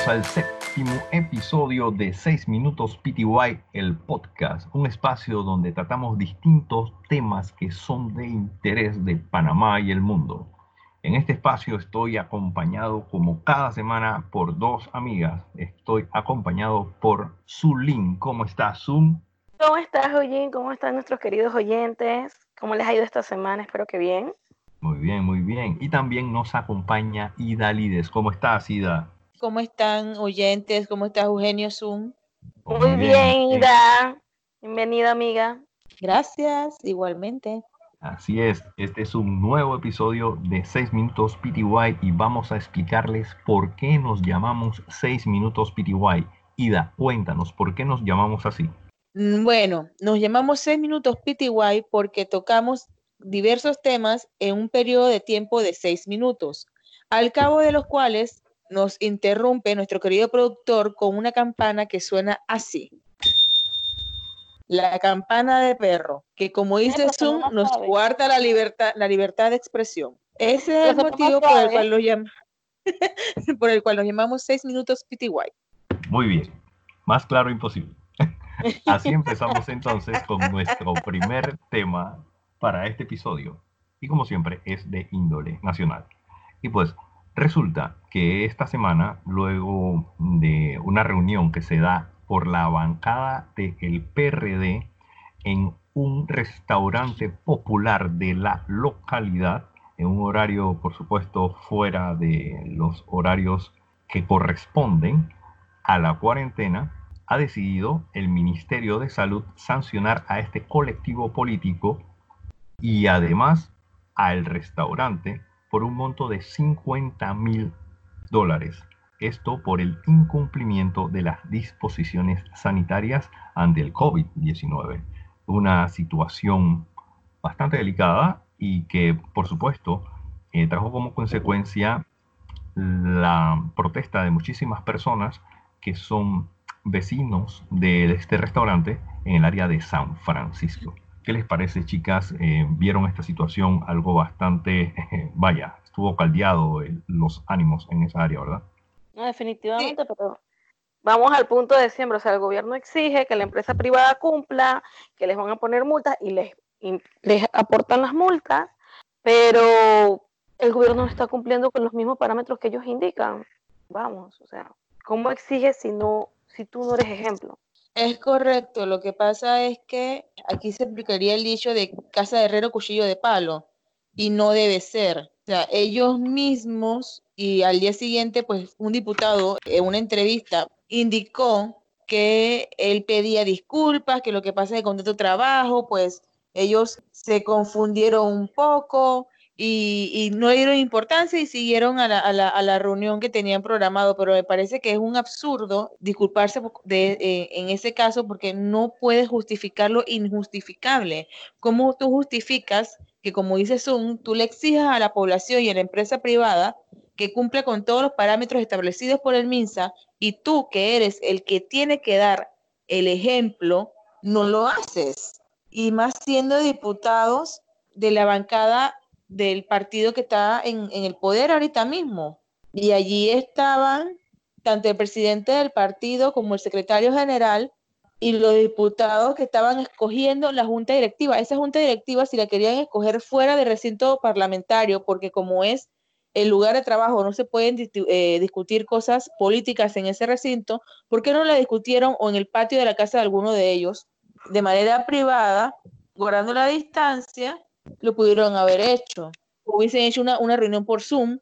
bienvenidos al séptimo episodio de 6 Minutos PTY, el podcast, un espacio donde tratamos distintos temas que son de interés de Panamá y el mundo. En este espacio estoy acompañado como cada semana por dos amigas. Estoy acompañado por Zulín. ¿Cómo estás, Zoom? ¿Cómo estás, Oyin? ¿Cómo están nuestros queridos oyentes? ¿Cómo les ha ido esta semana? Espero que bien. Muy bien, muy bien. Y también nos acompaña Ida Lides. ¿Cómo estás, Ida? ¿Cómo están oyentes? ¿Cómo estás, Eugenio Zoom? Muy, bien, Ida. Bienvenida, amiga. Gracias, igualmente. Así es, este es un nuevo episodio de 6 Minutos PTY y vamos a explicarles por qué nos llamamos 6 Minutos PTY. Ida, cuéntanos, ¿por qué nos llamamos así? Mm, bueno, nos llamamos 6 Minutos PTY porque tocamos diversos temas en un periodo de tiempo de seis minutos, al cabo de los cuales nos interrumpe nuestro querido productor con una campana que suena así. La campana de perro, que como dice Zoom, nos guarda la libertad, la libertad de expresión. Ese es el motivo por el cual lo por el cual nos llamamos seis minutos PTY. Muy bien, más claro imposible. Así empezamos entonces con nuestro primer tema para este episodio. Y como siempre, es de índole nacional. Y pues resulta que esta semana, luego de una reunión que se da por la bancada del PRD en un restaurante popular de la localidad, en un horario, por supuesto, fuera de los horarios que corresponden a la cuarentena, ha decidido el Ministerio de Salud sancionar a este colectivo político y además al restaurante por un monto de 50 mil dólares. Esto por el incumplimiento de las disposiciones sanitarias ante el COVID-19. Una situación bastante delicada y que, por supuesto, eh, trajo como consecuencia la protesta de muchísimas personas que son vecinos de este restaurante en el área de San Francisco. ¿Qué les parece, chicas? Eh, ¿Vieron esta situación algo bastante, vaya, estuvo caldeado los ánimos en esa área, ¿verdad? No, definitivamente, pero vamos al punto de siempre. O sea, el gobierno exige que la empresa privada cumpla, que les van a poner multas y les, les aportan las multas, pero el gobierno no está cumpliendo con los mismos parámetros que ellos indican. Vamos, o sea, ¿cómo exiges si, no, si tú no eres ejemplo? Es correcto, lo que pasa es que aquí se aplicaría el dicho de casa de herrero, cuchillo de palo, y no debe ser. O sea, ellos mismos, y al día siguiente, pues un diputado en una entrevista indicó que él pedía disculpas, que lo que pasa es que con tu trabajo, pues ellos se confundieron un poco, y, no dieron importancia y siguieron a la, reunión que tenían programado, pero me parece que es un absurdo disculparse de, eh, en ese caso porque no puedes justificar lo injustificable. ¿Cómo tú justificas que, como dice Zoom, tú le exijas a la población y a la empresa privada que cumpla con todos los parámetros establecidos por el MINSA y tú, que eres el que tiene que dar el ejemplo, no lo haces? Y más siendo diputados de la bancada del partido que está en, el poder ahorita mismo. Y allí estaban tanto el presidente del partido como el secretario general y los diputados que estaban escogiendo la junta directiva. Esa junta directiva, si la querían escoger fuera del recinto parlamentario, porque como es el lugar de trabajo, no se pueden eh, discutir cosas políticas en ese recinto, ¿por qué no la discutieron o en el patio de la casa de alguno de ellos de manera privada, guardando la distancia lo pudieron haber hecho. Hubiesen hecho una, una reunión por Zoom,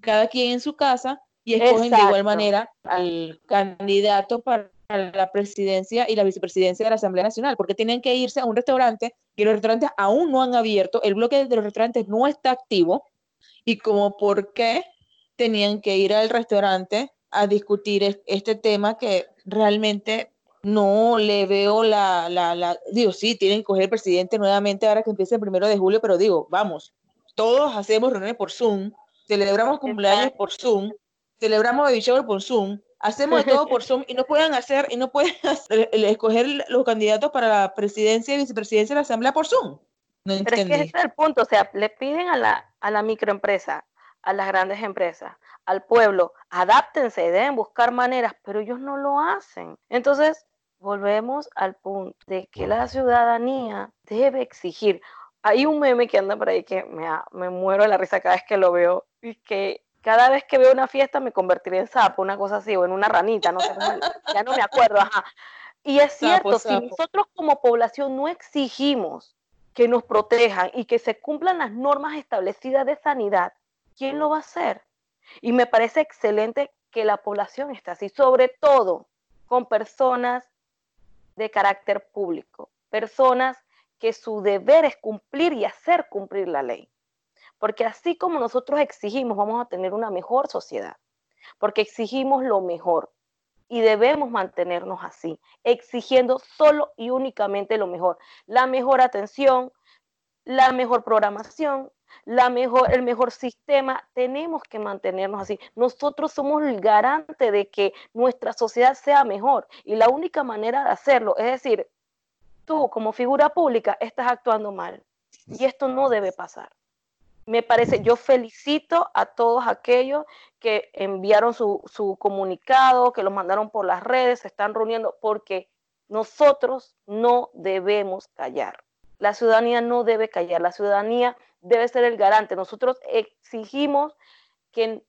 cada quien en su casa, y escogen de igual manera al candidato para la presidencia y la vicepresidencia de la Asamblea Nacional, porque tienen que irse a un restaurante que los restaurantes aún no han abierto, el bloque de los restaurantes no está activo, y como por qué tenían que ir al restaurante a discutir este tema que realmente no le veo la, la, la, digo, sí, tienen que coger el presidente nuevamente ahora que empiece el primero de julio, pero digo, vamos, todos hacemos reuniones por Zoom, celebramos cumpleaños por Zoom, celebramos baby shower por Zoom, hacemos todo por Zoom y no pueden hacer, y no pueden escoger los candidatos para la presidencia y vicepresidencia de la Asamblea por Zoom. No Pero es que ese es el punto, o sea, le piden a la, a la microempresa a las grandes empresas, al pueblo, adáptense, deben buscar maneras, pero ellos no lo hacen. Entonces, volvemos al punto de que la ciudadanía debe exigir. Hay un meme que anda por ahí que me, me muero de la risa cada vez que lo veo y que cada vez que veo una fiesta me convertiré en sapo, una cosa así, o en una ranita, no sé ya no me acuerdo, ajá. Y es cierto, si nosotros como población no exigimos que nos protejan y que se cumplan las normas establecidas de sanidad, ¿quién lo va a hacer? Y me parece excelente que la población esté así, sobre todo con personas de carácter público, personas que su deber es cumplir y hacer cumplir la ley. Porque así como nosotros exigimos, vamos a tener una mejor sociedad, porque exigimos lo mejor y debemos mantenernos así, exigiendo solo y únicamente lo mejor, la mejor atención, la mejor programación, la mejor, el mejor sistema, tenemos que mantenernos así. Nosotros somos el garante de que nuestra sociedad sea mejor y la única manera de hacerlo es decir, tú como figura pública estás actuando mal y esto no debe pasar. Me parece, yo felicito a todos aquellos que enviaron su, su comunicado, que los mandaron por las redes, se están reuniendo, porque nosotros no debemos callar. La ciudadanía no debe callar, la ciudadanía debe ser el garante. Nosotros exigimos que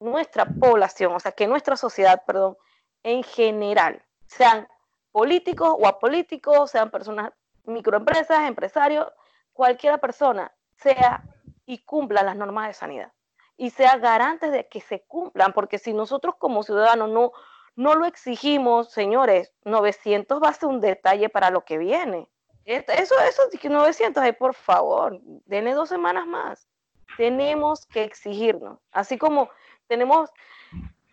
nuestra población, o sea, que nuestra sociedad, perdón, en general, sean políticos o apolíticos, sean personas, microempresas, empresarios, cualquiera persona sea y cumpla las normas de sanidad y sea garante de que se cumplan, porque si nosotros como ciudadanos no, no lo exigimos, señores, 900 va a ser un detalle para lo que viene. Eso, eso, 900, ay, por favor, denle dos semanas más. Tenemos que exigirnos. Así como tenemos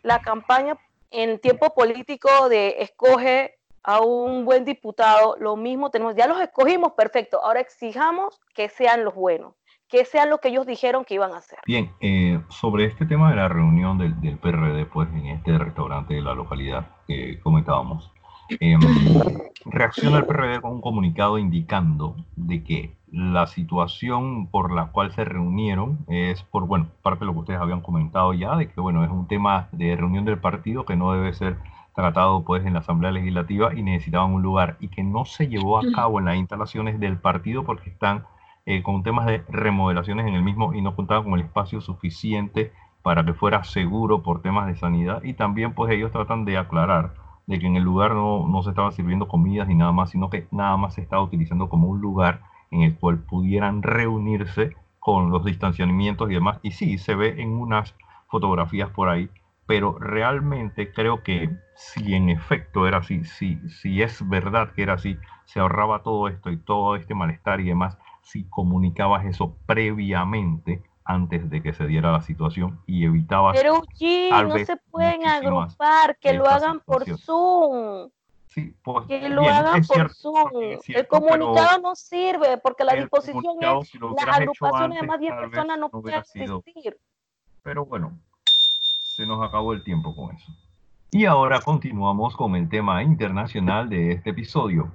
la campaña en tiempo político de escoge a un buen diputado, lo mismo tenemos, ya los escogimos, perfecto, ahora exijamos que sean los buenos, que sean lo que ellos dijeron que iban a hacer. Bien, eh, sobre este tema de la reunión del, del PRD, pues en este restaurante de la localidad que comentábamos, Em, reacciona el PRD con un comunicado indicando de que la situación por la cual se reunieron es por, bueno, parte de lo que ustedes habían comentado ya, de que, bueno, es un tema de reunión del partido que no debe ser tratado pues en la Asamblea Legislativa y necesitaban un lugar y que no se llevó a cabo en las instalaciones del partido porque están eh, con temas de remodelaciones en el mismo y no contaban con el espacio suficiente para que fuera seguro por temas de sanidad y también pues ellos tratan de aclarar de que en el lugar no, no se estaba sirviendo comidas ni nada más, sino que nada más se estaba utilizando como un lugar en el cual pudieran reunirse con los distanciamientos y demás. Y sí, se ve en unas fotografías por ahí, pero realmente creo que si en efecto era así, si, si es verdad que era así, se ahorraba todo esto y todo este malestar y demás, si comunicabas eso previamente, antes de que se diera la situación y evitaba. Pero G, no se pueden agrupar, que lo hagan por Zoom. Sí, pues, que lo hagan por Zoom. el comunicado no sirve porque la disposición es si las agrupaciones de más de 10 personas no pueden existir. Pero bueno, se nos acabó el tiempo con eso. Y ahora continuamos con el tema internacional de este episodio.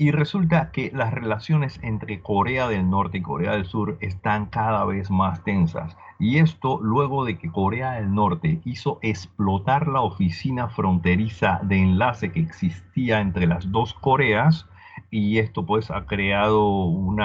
Y resulta que las relaciones entre Corea del Norte y Corea del Sur están cada vez más tensas. Y esto luego de que Corea del Norte hizo explotar la oficina fronteriza de enlace que existía entre las dos Coreas. Y esto pues ha creado un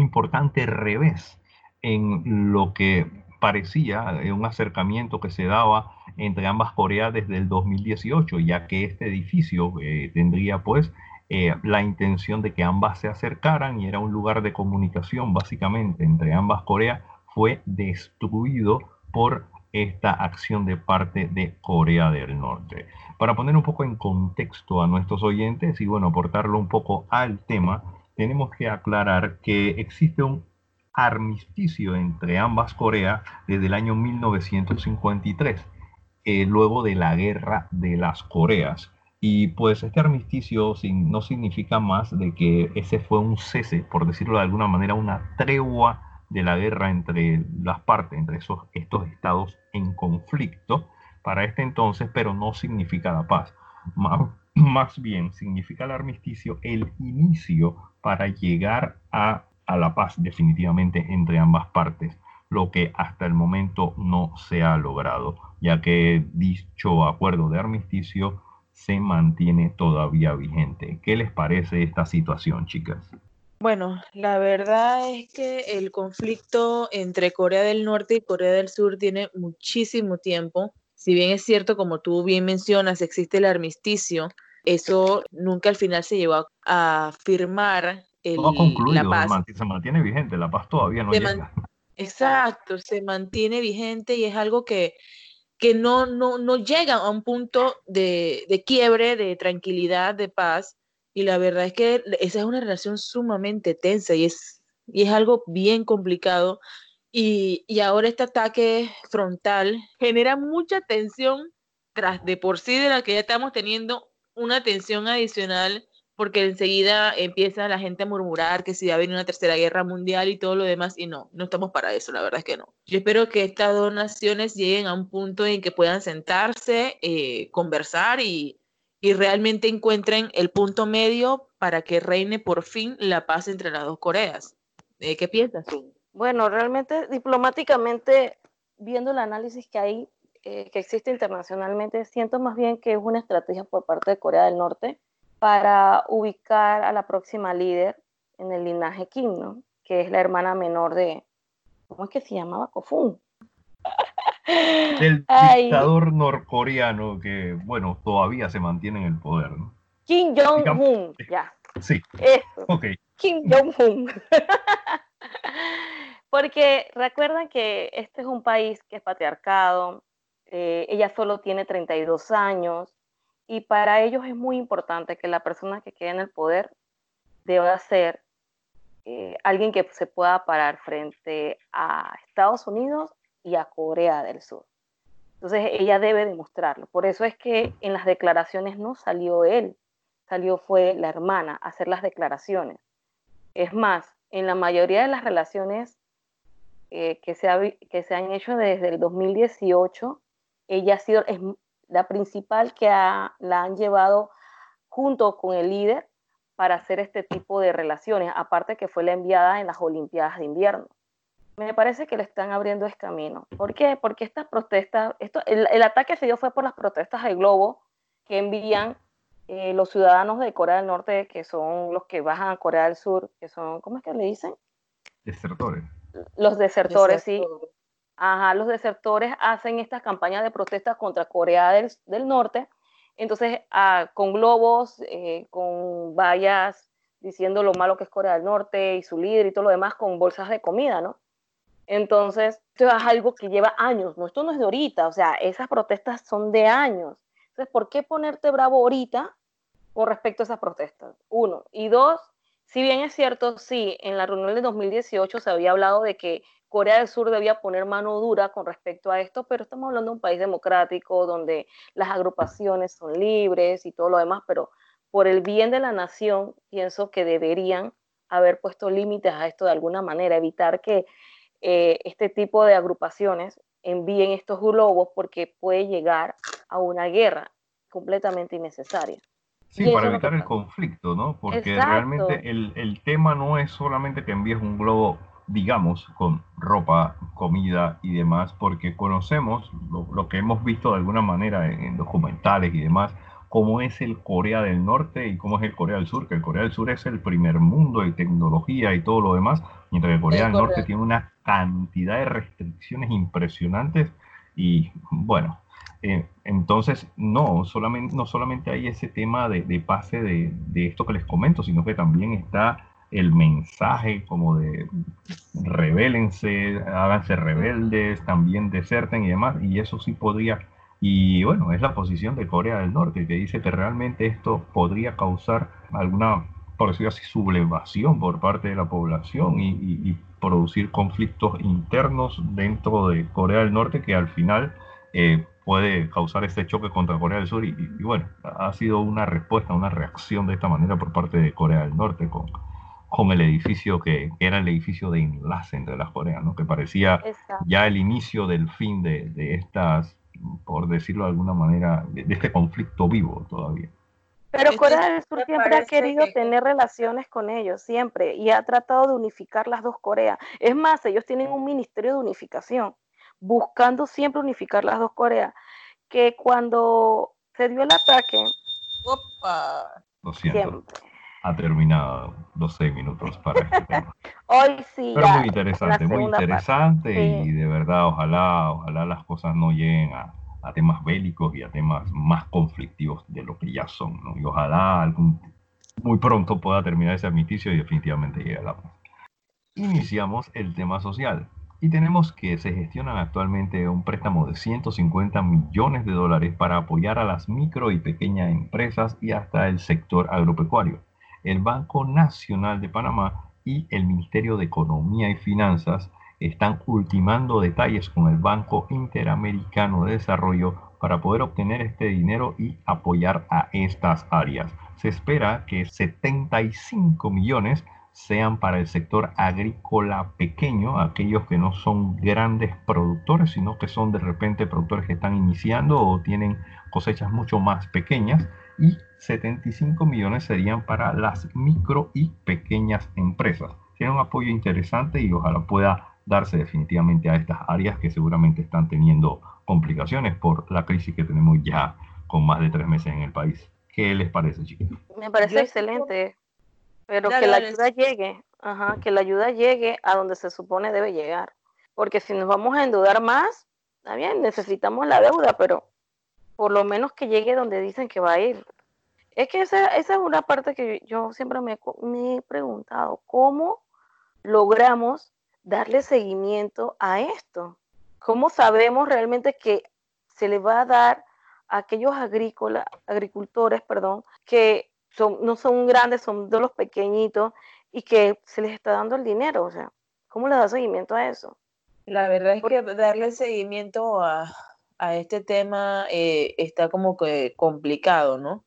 importante revés en lo que parecía un acercamiento que se daba entre ambas Coreas desde el 2018, ya que este edificio eh, tendría pues eh, la intención de que ambas se acercaran y era un lugar de comunicación básicamente entre ambas Coreas, fue destruido por esta acción de parte de Corea del Norte. Para poner un poco en contexto a nuestros oyentes y bueno, aportarlo un poco al tema, tenemos que aclarar que existe un armisticio entre ambas Coreas desde el año 1953, eh, luego de la guerra de las Coreas. Y pues este armisticio no significa más de que ese fue un cese, por decirlo de alguna manera, una tregua de la guerra entre las partes, entre esos, estos estados en conflicto para este entonces, pero no significa la paz. Más, más bien significa el armisticio el inicio para llegar a, a la paz definitivamente entre ambas partes. lo que hasta el momento no se ha logrado, ya que dicho acuerdo de armisticio se mantiene todavía vigente. ¿Qué les parece esta situación, chicas? Bueno, la verdad es que el conflicto entre Corea del Norte y Corea del Sur tiene muchísimo tiempo. Si bien es cierto, como tú bien mencionas, existe el armisticio, eso nunca al final se llevó a, firmar el, no ha concluido, la paz. Se mantiene vigente, la paz todavía no llega. Exacto, se mantiene vigente y es algo que, que no, no, no llega a un punto de, de quiebre, de tranquilidad, de paz. Y la verdad es que esa es una relación sumamente tensa y es, y es algo bien complicado. Y, y ahora este ataque frontal genera mucha tensión tras de por sí de la que ya estamos teniendo una tensión adicional porque enseguida empieza la gente a murmurar que si va a venir una tercera guerra mundial y todo lo demás, y no, no estamos para eso, la verdad es que no. Yo espero que estas dos naciones lleguen a un punto en que puedan sentarse, eh, conversar y, y realmente encuentren el punto medio para que reine por fin la paz entre las dos Coreas. Eh, ¿Qué piensas tú? Bueno, realmente diplomáticamente, viendo el análisis que hay, eh, que existe internacionalmente, siento más bien que es una estrategia por parte de Corea del Norte para ubicar a la próxima líder en el linaje Kim, ¿no? que es la hermana menor de, ¿cómo es que se llamaba? Kofun. El dictador norcoreano que, bueno, todavía se mantiene en el poder. ¿no? Kim Jong-un, ya. Sí. Eso. Kim Jong-un. Porque recuerdan que este es un país que es patriarcado, eh, ella solo tiene 32 años, y para ellos es muy importante que la persona que quede en el poder deba ser eh, alguien que se pueda parar frente a Estados Unidos y a Corea del Sur. Entonces ella debe demostrarlo. Por eso es que en las declaraciones no salió él, salió fue la hermana a hacer las declaraciones. Es más, en la mayoría de las relaciones eh, que, se que se han hecho desde el 2018, ella ha sido, la principal que la han llevado junto con el líder para hacer este tipo de relaciones, aparte que fue la enviada en las Olimpiadas de invierno. Me parece que le están abriendo ese camino. ¿Por qué? Porque estas protestas, esto, el, ataque se dio fue por las protestas de globo que envían eh, los ciudadanos de Corea del Norte, que son los que bajan a Corea del Sur, que son, ¿cómo es que le dicen? Desertores. Los desertores, sí Ajá, los desertores hacen estas campañas de protesta contra Corea del, Norte, entonces ah, con globos, eh, con vallas diciendo lo malo que es Corea del Norte y su líder y todo lo demás con bolsas de comida, ¿no? Entonces, esto es algo que lleva años, no, esto no es de ahorita, o sea, esas protestas son de años. Entonces, ¿por qué ponerte bravo ahorita con respecto a esas protestas? Uno. Y dos, si bien es cierto, sí, en la reunión de 2018 se había hablado de que Corea del Sur debía poner mano dura con respecto a esto, pero estamos hablando de un país democrático donde las agrupaciones son libres y todo lo demás, pero por el bien de la nación pienso que deberían haber puesto límites a esto de alguna manera, evitar que eh, este tipo de agrupaciones envíen estos globos porque puede llegar a una guerra completamente innecesaria. Sí, para evitar el conflicto, ¿no? Porque realmente el, el, tema no es solamente que envíes un globo digamos, con ropa, comida y demás, porque conocemos lo, que hemos visto de alguna manera en, documentales y demás, cómo es el Corea del Norte y cómo es el Corea del Sur, que el Corea del Sur es el primer mundo de tecnología y todo lo demás, mientras que Corea del Norte tiene una cantidad de restricciones impresionantes y bueno, eh, entonces no solamente, no solamente hay ese tema de, pase de, de esto que les comento, sino que también está el mensaje como de rebélense, háganse rebeldes, también deserten y demás, y eso sí podría, y bueno, es la posición de Corea del Norte, que dice que realmente esto podría causar alguna, por decirlo así, sublevación por parte de la población y, producir conflictos internos dentro de Corea del Norte que al final eh, puede causar este choque contra Corea del Sur y, y, bueno, ha sido una respuesta, una reacción de esta manera por parte de Corea del Norte con, con el edificio que, era el edificio de enlace entre las Coreas, ¿no? que parecía ya el inicio del fin de, estas, por decirlo de alguna manera, de, este conflicto vivo todavía. Pero Corea del Sur siempre ha querido que- tener relaciones con ellos, siempre, y ha tratado de unificar las dos Coreas. Es más, ellos tienen un ministerio de unificación, buscando siempre unificar las dos Coreas, que cuando se dio el ataque, Opa. Lo siento, siempre. ha terminado los seis minutos para este tema. Hoy sí, Pero ya, muy interesante, muy interesante y Sí. de verdad, ojalá, ojalá las cosas no lleguen a, a temas bélicos y a temas más conflictivos de lo que ya son, ¿no? Y ojalá algún, muy pronto pueda terminar ese armisticio y definitivamente llegue a la paz. Iniciamos el tema social y tenemos que se gestionan actualmente un préstamo de 150 millones de dólares para apoyar a las micro y pequeñas empresas y hasta el sector agropecuario. El Banco Nacional de Panamá y el Ministerio de Economía y Finanzas están ultimando detalles con el Banco Interamericano de Desarrollo para poder obtener este dinero y apoyar a estas áreas. Se espera que 75 millones sean para el sector agrícola pequeño, aquellos que no son grandes productores, sino que son de repente productores que están iniciando o tienen cosechas mucho más pequeñas y 75 millones serían para las micro y pequeñas empresas. Tiene un apoyo interesante y ojalá pueda darse definitivamente a estas áreas que seguramente están teniendo complicaciones por la crisis que tenemos ya con más de tres meses en el país. ¿Qué les parece, chicos? Me parece Yo- excelente, pero Dale, que la ayuda llegue, ajá, que la ayuda llegue a donde se supone debe llegar, porque si nos vamos a endeudar más, está bien, necesitamos la deuda, pero por lo menos que llegue donde dicen que va a ir. Es que esa, esa es una parte que yo siempre me, me he preguntado, ¿cómo logramos darle seguimiento a esto? ¿Cómo sabemos realmente que se le va a dar a aquellos agrícola, agricultores, perdón, que son, no son grandes, son de los pequeñitos y que se les está dando el dinero? O sea, ¿cómo le da seguimiento a eso? La verdad es que darle seguimiento a, a este tema eh, está como que complicado, ¿no?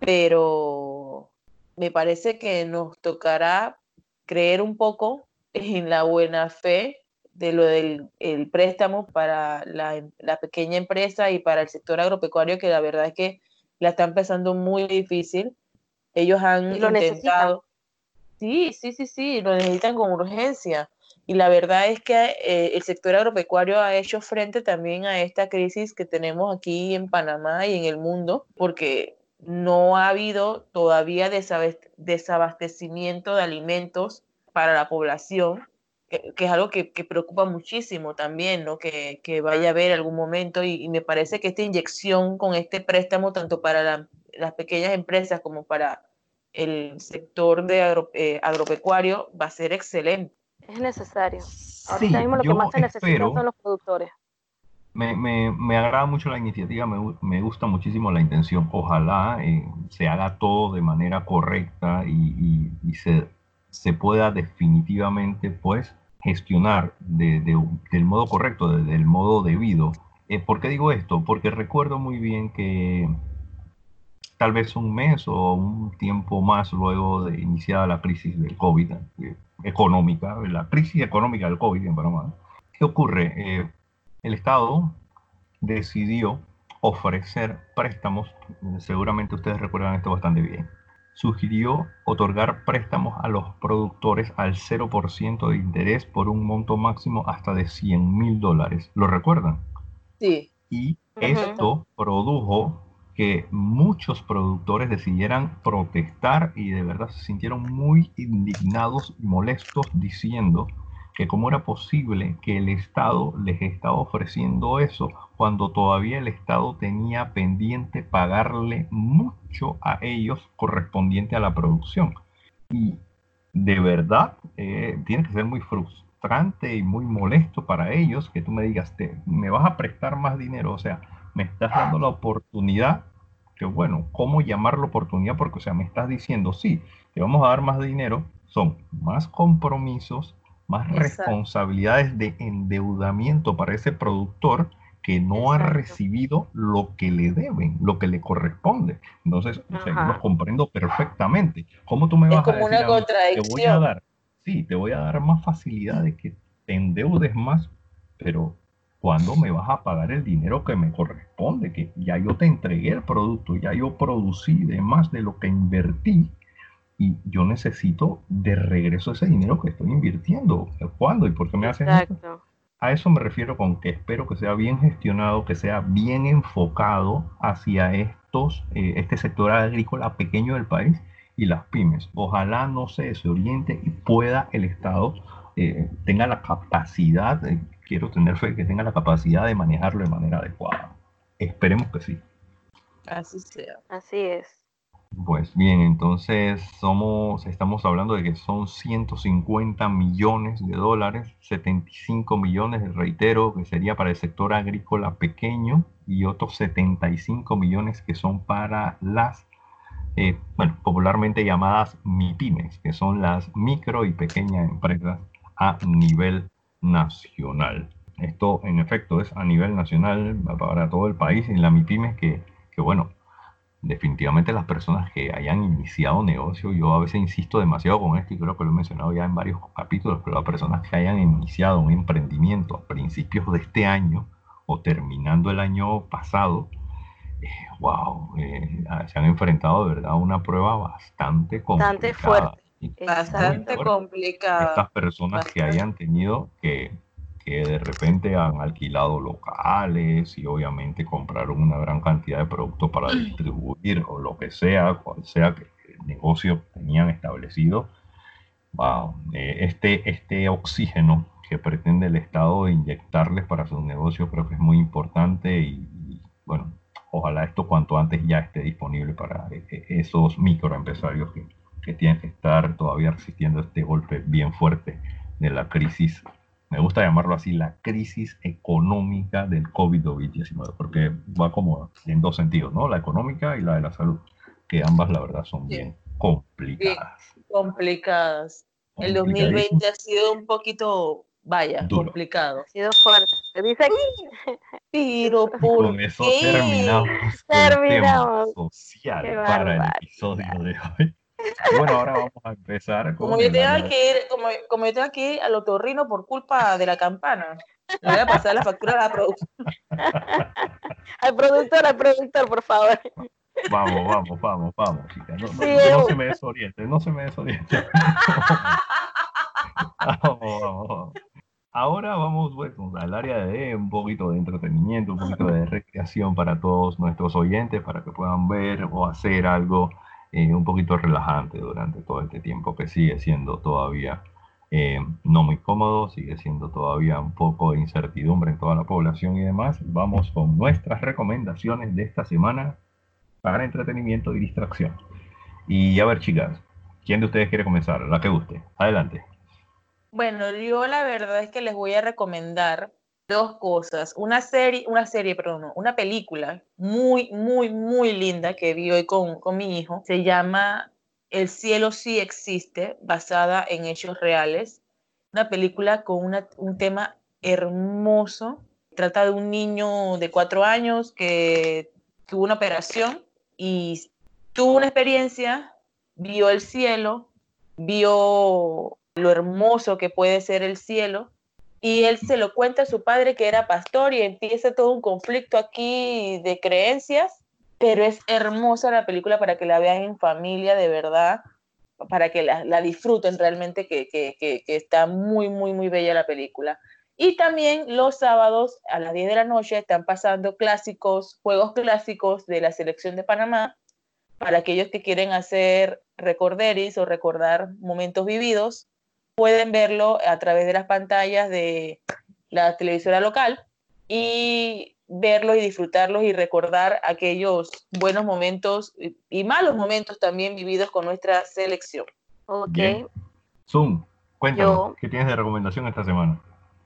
Pero me parece que nos tocará creer un poco en la buena fe de lo del el préstamo para la, la pequeña empresa y para el sector agropecuario, que la verdad es que la están pasando muy difícil. Ellos han necesitan. intentado. Sí, sí, sí, sí, lo necesitan con urgencia. Y la verdad es que eh, el sector agropecuario ha hecho frente también a esta crisis que tenemos aquí en Panamá y en el mundo, porque no ha habido todavía desabastecimiento de alimentos para la población, que, que es algo que, que preocupa muchísimo también, ¿no? Que, que vaya a haber algún momento y, y me parece que esta inyección con este préstamo, tanto para la- las pequeñas empresas como para el sector de agro- eh, agropecuario, va a ser excelente. Es necesario. Sí, Ahorita mismo lo que más se necesita son los productores. me, me, me agrada mucho la iniciativa, me, me gusta muchísimo la intención. Ojalá eh, se haga todo de manera correcta y, y- y se, se pueda definitivamente pues gestionar de- de- del modo correcto, de- del modo debido. Eh, ¿por qué digo esto? Porque recuerdo muy bien que tal vez un mes o un tiempo más luego de iniciada la crisis del COVID eh, económica, la crisis económica del COVID en Panamá, ¿qué ocurre? Eh, el Estado decidió ofrecer préstamos, seguramente ustedes recuerdan esto bastante bien, sugirió otorgar préstamos a los productores al 0% de interés por un monto máximo hasta de 100 mil dólares. ¿Lo recuerdan? Sí, Y esto produjo que muchos productores decidieran protestar y de verdad se sintieron muy indignados y molestos diciendo que cómo era posible que el Estado les estaba ofreciendo eso cuando todavía el Estado tenía pendiente pagarle mucho a ellos correspondiente a la producción. Y de verdad eh, tiene que ser muy frustrante y muy molesto para ellos que tú me digas, te, me vas a prestar más dinero, o sea, me estás dando la oportunidad, que bueno, ¿cómo llamarlo oportunidad? Porque, o sea, me estás diciendo, sí, te vamos a dar más dinero, son más compromisos, más Exacto. responsabilidades de endeudamiento para ese productor que no ha recibido lo que le deben, lo que le corresponde. Entonces, o sea, lo comprendo perfectamente. ¿Cómo tú me Es vas a decir una te voy a dar, sí, te voy a dar más facilidades que te endeudes más, pero ¿cuándo me vas a pagar el dinero que me corresponde? Que ya yo te entregué el producto, ya yo producí de más de lo que invertí y yo necesito de regreso ese dinero que estoy invirtiendo. ¿Cuándo y por qué me hacen esto? A eso me refiero con que espero que sea bien gestionado, que sea bien enfocado hacia estos, eh, este sector agrícola pequeño del país y las pymes. Ojalá no se oriente y pueda el Estado eh, tenga la capacidad, quiero tener fe, que tenga la capacidad de manejarlo de manera adecuada. Esperemos que sí. Así sea. Así es. Pues bien, entonces somos, estamos hablando de que son 150 millones de dólares, 75 millones, reitero, que sería para el sector agrícola pequeño y otros 75 millones que son para las, eh, bueno, popularmente llamadas MIPIMES, que son las micro y pequeñas empresas a nivel nacional. Esto en efecto es a nivel nacional para todo el país y la MIPIMES que, que bueno, definitivamente las personas que hayan iniciado negocio, yo a veces insisto demasiado con esto y creo que lo he mencionado ya en varios capítulos, pero las personas que hayan iniciado un emprendimiento a principios de este año o terminando el año pasado, wow, eh, eh, se han enfrentado de verdad a una prueba bastante complicada. Bastante fuerte. Bastante complicada. Estas personas que hayan tenido que que de repente han alquilado locales y obviamente compraron una gran cantidad de productos para distribuir o lo que sea, cual sea que el negocio tenían establecido. Wow, eh, este, este oxígeno que pretende el Estado inyectarles para sus negocios creo que es muy importante y, bueno, ojalá esto cuanto antes ya esté disponible para e, e, esos microempresarios que, que tienen que estar todavía resistiendo este golpe bien fuerte de la crisis me gusta llamarlo así, la crisis económica del COVID-19, porque va como en dos sentidos, ¿no? La económica y la de la salud, que ambas, la verdad, son bien complicadas. complicadas. El 2020 ha sido un poquito, vaya, complicado. Ha sido fuerte. Se dice Pero ¿por Con eso terminamos, terminamos. el tema social para el episodio de hoy bueno, ahora vamos a empezar. como, yo tengo que ir, como, como, yo tengo que ir al otorrino por culpa de la campana. Le voy a pasar la factura a la productora. al productor, al productor, por favor. Vamos, vamos, vamos, vamos, chicas. No, no, se me desoriente, no se me desoriente. vamos, vamos, Ahora vamos bueno, al área de un poquito de entretenimiento, un poquito de recreación para todos nuestros oyentes, para que puedan ver o hacer algo eh, un poquito relajante durante todo este tiempo, que sigue siendo todavía eh, no muy cómodo, sigue siendo todavía un poco de incertidumbre en toda la población y demás. Vamos con nuestras recomendaciones de esta semana para entretenimiento y distracción. Y a ver, chicas, ¿quién de ustedes quiere comenzar? La que guste. Adelante. Bueno, yo la verdad es que les voy a recomendar dos cosas. Una serie, una serie, perdón, una película muy, muy, muy linda que vi hoy con, con mi hijo. Se llama El cielo sí existe, basada en hechos reales. Una película con una, un tema hermoso. Trata de un niño de cuatro años que tuvo una operación y tuvo una experiencia, vio el cielo, vio lo hermoso que puede ser el cielo y él se lo cuenta a su padre que era pastor y empieza todo un conflicto aquí de creencias, pero es hermosa la película para que la vean en familia de verdad, para que la, disfruten realmente, que, que, está muy, muy, muy bella la película. Y también los sábados a las 10 de la noche están pasando clásicos, juegos clásicos de la selección de Panamá, para aquellos que quieren hacer recorderis o recordar momentos vividos pueden verlo a través de las pantallas de la televisora local y verlos y disfrutarlos y recordar aquellos buenos momentos y malos momentos también vividos con nuestra selección. Ok. Zoom, cuéntanos, ¿qué tienes de recomendación esta semana?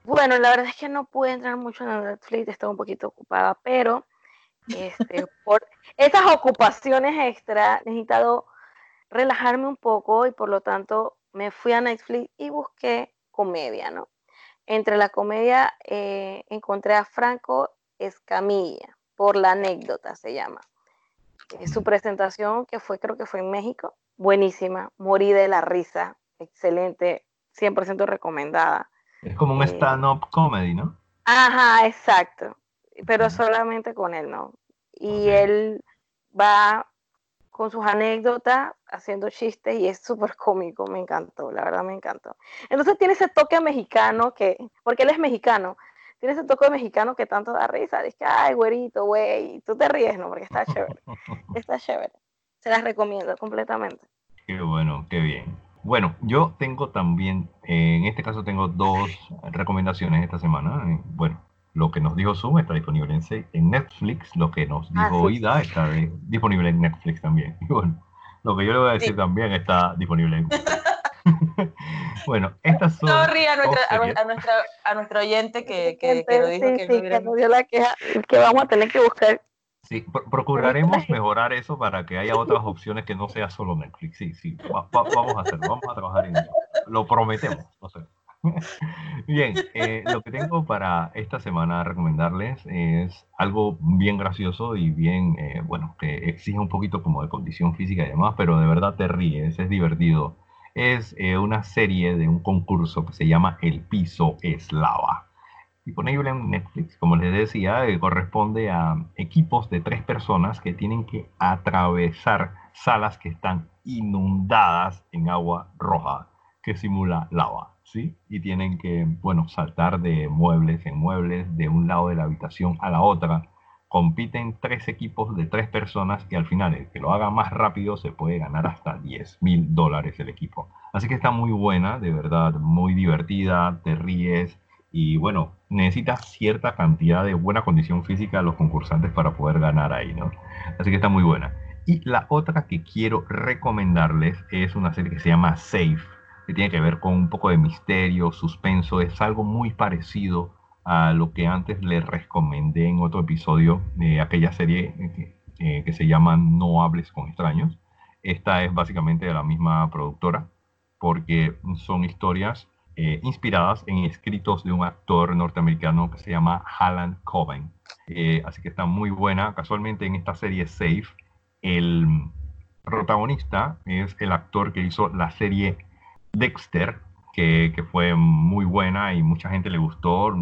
Bueno, la verdad es que no pude entrar mucho en Netflix, estaba un poquito ocupada, pero este, por esas ocupaciones extra he necesitado relajarme un poco y por lo tanto me fui a Netflix y busqué comedia, ¿no? Entre la comedia eh, encontré a Franco Escamilla, por la anécdota se llama. su presentación, que fue, creo que fue en México, buenísima, morí de la risa, excelente, 100% recomendada. Es como un eh, stand-up comedy, ¿no? Ajá, exacto. Pero solamente con él, ¿no? Y él va con sus anécdotas, haciendo chistes y es súper cómico, me encantó, la verdad me encantó. Entonces tiene ese toque mexicano que, porque él es mexicano, tiene ese toque mexicano que tanto da risa, dice que, ay, güerito, güey, tú te ríes, ¿no? Porque está chévere, está chévere. Se las recomiendo completamente. Qué bueno, qué bien. Bueno, yo tengo también, en este caso tengo dos recomendaciones esta semana. Eh, bueno, lo que nos dijo Zoom está disponible en, Netflix, lo que nos ah, dijo Ida está disponible en Netflix también. Y bueno, lo que yo le voy a decir también está disponible en bueno, estas son. No ría a, a, nuestro oyente que, que, que, dijo que, sí, que nos dio la queja, que vamos a tener que buscar. Sí, procuraremos mejorar eso para que haya otras opciones que no sea solo Netflix. Sí, sí, vamos a hacerlo, vamos a trabajar en ello. Lo prometemos. No sé. Bien, eh, lo que tengo para esta semana a recomendarles es algo bien gracioso y bien, eh, bueno, que exige un poquito como de condición física y demás, pero de verdad te ríes, es divertido. Es eh, una serie de un concurso que se llama El Piso es Lava. Disponible en Netflix, como les decía, corresponde a equipos de tres personas que tienen que atravesar salas que están inundadas en agua roja que simula lava. ¿Sí? Y tienen que, bueno, saltar de muebles en muebles, de un lado de la habitación a la otra. Compiten tres equipos de tres personas y al final el que lo haga más rápido se puede ganar hasta 10 mil dólares el equipo. Así que está muy buena, de verdad, muy divertida, te ríes y bueno, necesitas cierta cantidad de buena condición física a los concursantes para poder ganar ahí, ¿no? Así que está muy buena. Y la otra que quiero recomendarles es una serie que se llama Safe que tiene que ver con un poco de misterio, suspenso, es algo muy parecido a lo que antes les recomendé en otro episodio de aquella serie eh, eh, que, se llama No hables con extraños. Esta es básicamente de la misma productora porque son historias eh, inspiradas en escritos de un actor norteamericano que se llama Alan Coben. así que está muy buena. Casualmente en esta serie Safe, el protagonista es el actor que hizo la serie Dexter, que, fue muy buena y mucha gente le gustó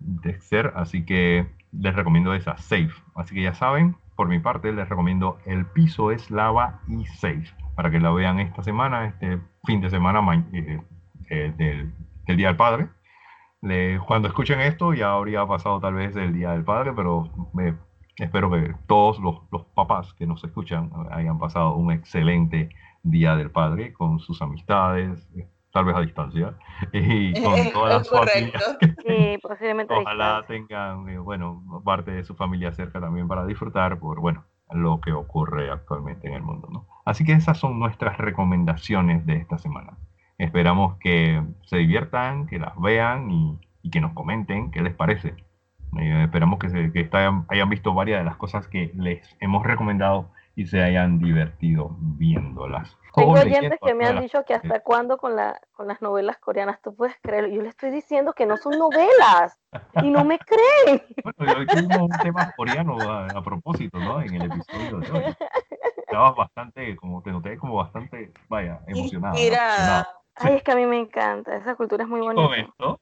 Dexter, así que les recomiendo esa, Safe. Así que ya saben, por mi parte les recomiendo El piso es lava y Safe, para que la vean esta semana, este fin de semana eh, eh, del, Día del Padre. cuando escuchen esto ya habría pasado tal vez el Día del Padre, pero espero que todos los papás que nos escuchan hayan pasado un excelente Día del Padre con sus amistades, tal vez a distancia, y con todas las familias. Sí, posiblemente Ojalá tengan, eh, bueno, parte de su familia cerca también para disfrutar por, bueno, lo que ocurre actualmente en el mundo, ¿no? Así que esas son nuestras recomendaciones de esta semana. Esperamos que se diviertan, que las vean y, que nos comenten qué les parece. Eh, esperamos que, se, que hayan visto varias de las cosas que les hemos recomendado y se hayan divertido viéndolas. Tengo oyentes que me han dicho que hasta cuándo con, la, con las novelas coreanas, tú puedes creerlo. Yo le estoy diciendo que no son novelas y no me creen. Bueno, hoy tuvimos un tema coreano a, propósito, ¿no? En el episodio de hoy. Estabas bastante, como te noté, como bastante, vaya, emocionado. Mira. Ay, es que a mí me encanta, esa cultura es muy bonita. esto,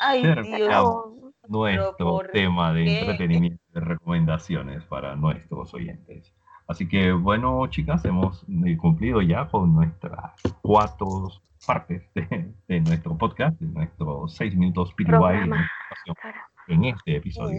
Ay, Dios. Nuestro tema de entretenimiento, de recomendaciones para nuestros oyentes. Así que bueno, chicas, hemos eh, cumplido ya con nuestras cuatro partes de, nuestro podcast, de nuestros seis minutos PTY en este episodio.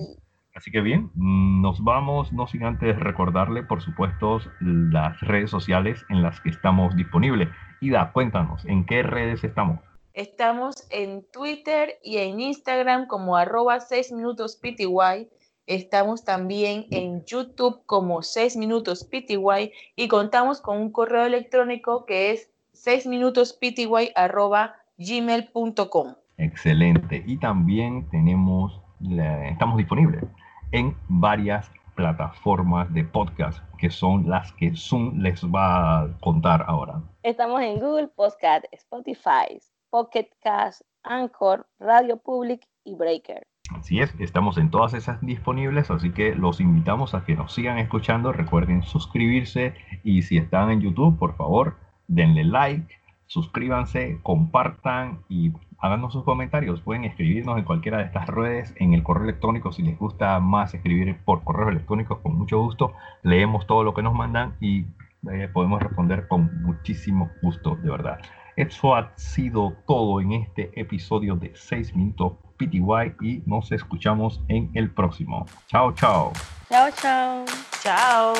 Así que bien, nos vamos, no sin antes recordarle, por supuesto, las redes sociales en las que estamos disponibles. Ida, cuéntanos, ¿en qué redes estamos? Estamos en Twitter y en Instagram como arroba 6 minutos PTY Estamos también en YouTube como 6 minutos PTY y contamos con un correo electrónico que es 6 minutos gmail.com. Excelente. Y también tenemos, estamos disponibles en varias plataformas de podcast que son las que Zoom les va a contar ahora. Estamos en Google Podcast, Spotify, Pocket Cast, Anchor, Radio Public y Breaker. Así es, estamos en todas esas disponibles, así que los invitamos a que nos sigan escuchando. Recuerden suscribirse y si están en YouTube, por favor, denle like, suscríbanse, compartan y háganos sus comentarios. Pueden escribirnos en cualquiera de estas redes, en el correo electrónico. Si les gusta más escribir por correo electrónico, con mucho gusto. Leemos todo lo que nos mandan y eh, podemos responder con muchísimo gusto, de verdad. Eso ha sido todo en este episodio de 6 minutos PTY y nos escuchamos en el próximo. Chao, chao. Chao, chao. Chao.